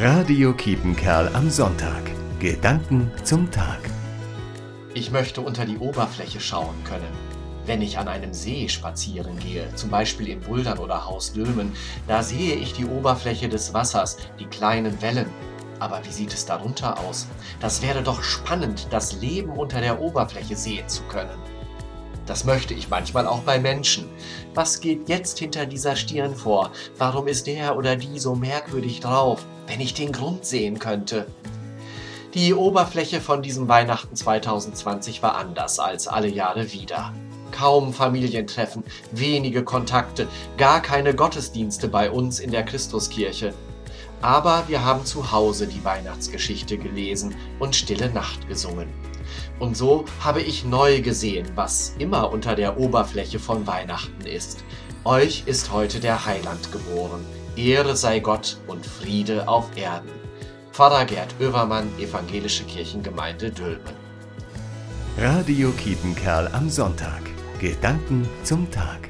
Radio Kiepenkerl am Sonntag. Gedanken zum Tag. Ich möchte unter die Oberfläche schauen können. Wenn ich an einem See spazieren gehe, zum Beispiel in Buldern oder Haus Dülmen, da sehe ich die Oberfläche des Wassers, die kleinen Wellen. Aber wie sieht es darunter aus? Das wäre doch spannend, das Leben unter der Oberfläche sehen zu können. Das möchte ich manchmal auch bei Menschen. Was geht jetzt hinter dieser Stirn vor? Warum ist der oder die so merkwürdig drauf? Wenn ich den Grund sehen könnte. Die Oberfläche von diesem Weihnachten 2020 war anders als alle Jahre wieder. Kaum Familientreffen, wenige Kontakte, gar keine Gottesdienste bei uns in der Christuskirche. Aber wir haben zu Hause die Weihnachtsgeschichte gelesen und Stille Nacht gesungen. Und so habe ich neu gesehen, was immer unter der Oberfläche von Weihnachten ist. Euch ist heute der Heiland geboren. Ehre sei Gott und Friede auf Erden. Pfarrer Gerd Oevermann, Evangelische Kirchengemeinde Dülmen. Radio Kiepenkerl am Sonntag. Gedanken zum Tag.